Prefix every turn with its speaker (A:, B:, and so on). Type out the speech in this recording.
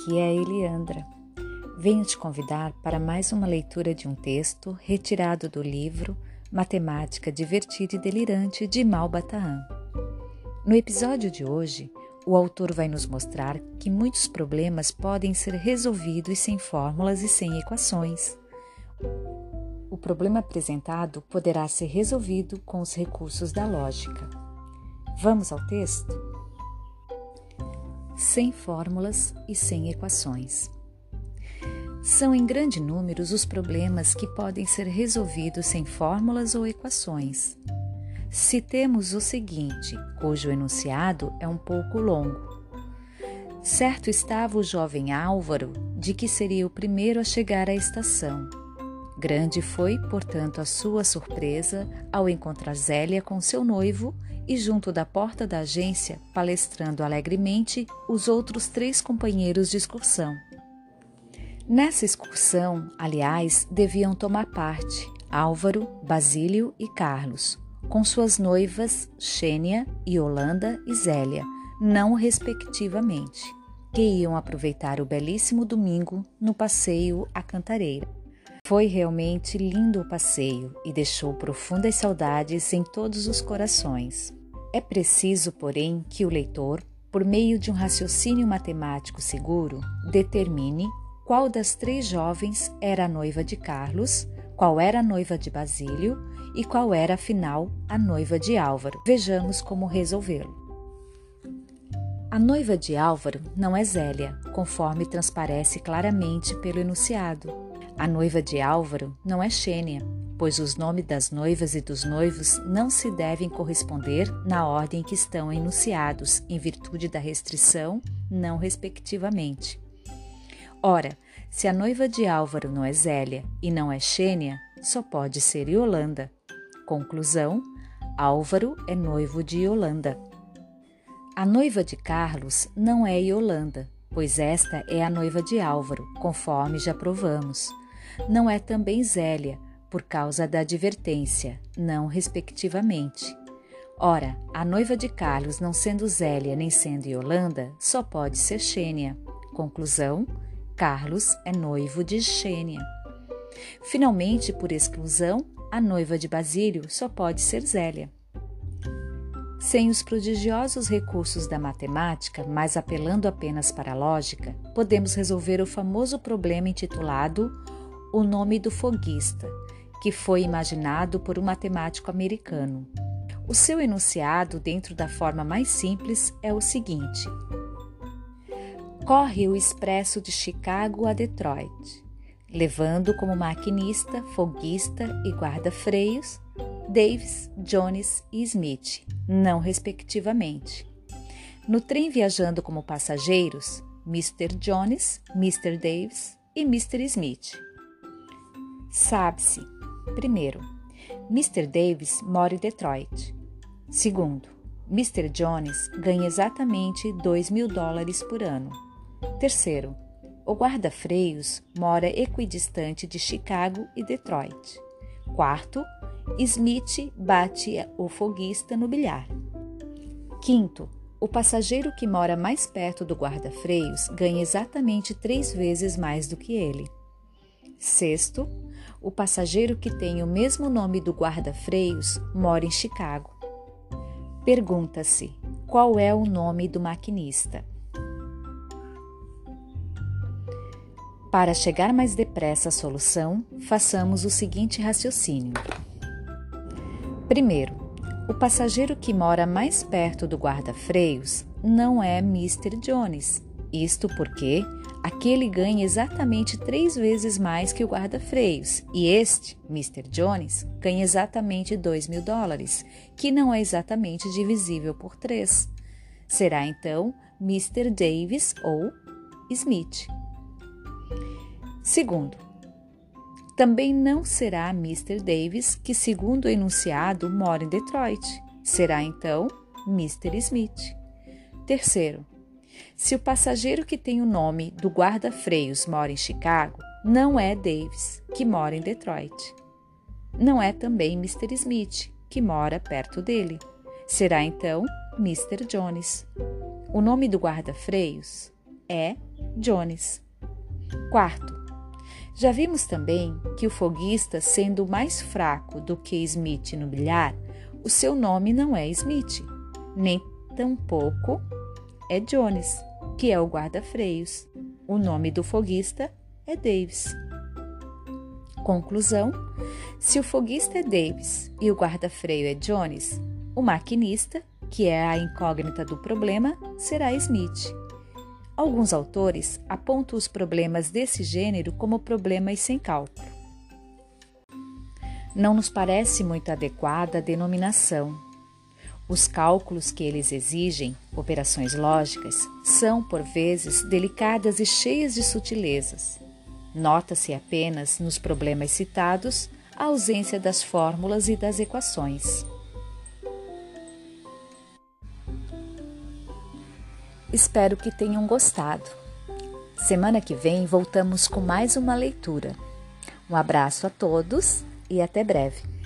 A: Aqui é a Eliandra. Venho te convidar para mais uma leitura de um texto retirado do livro Matemática Divertida e Delirante de Malbataan. No episódio de hoje, o autor vai nos mostrar que muitos problemas podem ser resolvidos sem fórmulas e sem equações. O problema apresentado poderá ser resolvido com os recursos da lógica. Vamos ao texto? Sem fórmulas e sem equações. São em grande número os problemas que podem ser resolvidos sem fórmulas ou equações. Citemos o seguinte, cujo enunciado é um pouco longo. Certo estava o jovem Álvaro de que seria o primeiro a chegar à estação. Grande foi, portanto, a sua surpresa ao encontrar Zélia com seu noivo e junto da porta da agência, palestrando alegremente, os outros três companheiros de excursão. Nessa excursão, aliás, deviam tomar parte Álvaro, Basílio e Carlos, com suas noivas Xênia, Yolanda e Zélia, não respectivamente, que iam aproveitar o belíssimo domingo no passeio à Cantareira. Foi realmente lindo o passeio e deixou profundas saudades em todos os corações. É preciso, porém, que o leitor, por meio de um raciocínio matemático seguro, determine qual das três jovens era a noiva de Carlos, qual era a noiva de Basílio e qual era, afinal, a noiva de Álvaro. Vejamos como resolvê-lo. A noiva de Álvaro não é Zélia, conforme transparece claramente pelo enunciado. A noiva de Álvaro não é Xênia, pois os nomes das noivas e dos noivos não se devem corresponder na ordem que estão enunciados, em virtude da restrição, não respectivamente. Ora, se a noiva de Álvaro não é Zélia e não é Xênia, só pode ser Yolanda. Conclusão: Álvaro é noivo de Yolanda. A noiva de Carlos não é Yolanda, pois esta é a noiva de Álvaro, conforme já provamos. Não é também Zélia, por causa da advertência, não respectivamente. Ora, a noiva de Carlos, não sendo Zélia nem sendo Yolanda, só pode ser Xênia. Conclusão: Carlos é noivo de Xênia. Finalmente, por exclusão, a noiva de Basílio só pode ser Zélia. Sem os prodigiosos recursos da matemática, mas apelando apenas para a lógica, podemos resolver o famoso problema intitulado O Nome do Foguista, que foi imaginado por um matemático americano. O seu enunciado, dentro da forma mais simples, é o seguinte: Corre o expresso de Chicago a Detroit, levando como maquinista, foguista e guarda-freios Davis, Jones e Smith, não respectivamente. No trem viajando como passageiros, Mr. Jones, Mr. Davis e Mr. Smith. Sabe-se Primeiro, Mr. Davis mora em Detroit. Segundo, Mr. Jones ganha exatamente 2 mil dólares por ano. Terceiro, o guarda-freios mora equidistante de Chicago e Detroit. Quarto, Smith bate o foguista no bilhar. Quinto, o passageiro que mora mais perto do guarda-freios ganha exatamente três vezes mais do que ele. Sexto, o passageiro que tem o mesmo nome do guarda-freios mora em Chicago. Pergunta-se: qual é o nome do maquinista? Para chegar mais depressa à solução, façamos o seguinte raciocínio. Primeiro, o passageiro que mora mais perto do guarda-freios não é Mr. Jones. Isto porque Aquele ganha exatamente três vezes mais que o guarda-freios, e este, Mr. Jones, ganha exatamente 2 mil dólares, que não é exatamente divisível por três. Será então Mr. Davis ou Smith. Segundo, também não será Mr. Davis, que, segundo o enunciado, mora em Detroit. Será então Mr. Smith. Terceiro, se o passageiro que tem o nome do guarda-freios mora em Chicago, não é Davis, que mora em Detroit. Não é também Mr. Smith, que mora perto dele. Será então Mr. Jones. O nome do guarda-freios é Jones. Quarto, já vimos também que o foguista, sendo mais fraco do que Smith no bilhar, o seu nome não é Smith, nem tampouco é Jones, que é o guarda-freios. O nome do foguista é Davis. Conclusão: se o foguista é Davis e o guarda-freio é Jones, o maquinista, que é a incógnita do problema, será Smith. Alguns autores apontam os problemas desse gênero como problemas sem cálculo. Não nos parece muito adequada a denominação. Os cálculos que eles exigem, operações lógicas, são, por vezes, delicadas e cheias de sutilezas. Nota-se apenas, nos problemas citados, a ausência das fórmulas e das equações. Espero que tenham gostado. Semana que vem voltamos com mais uma leitura. Um abraço a todos e até breve.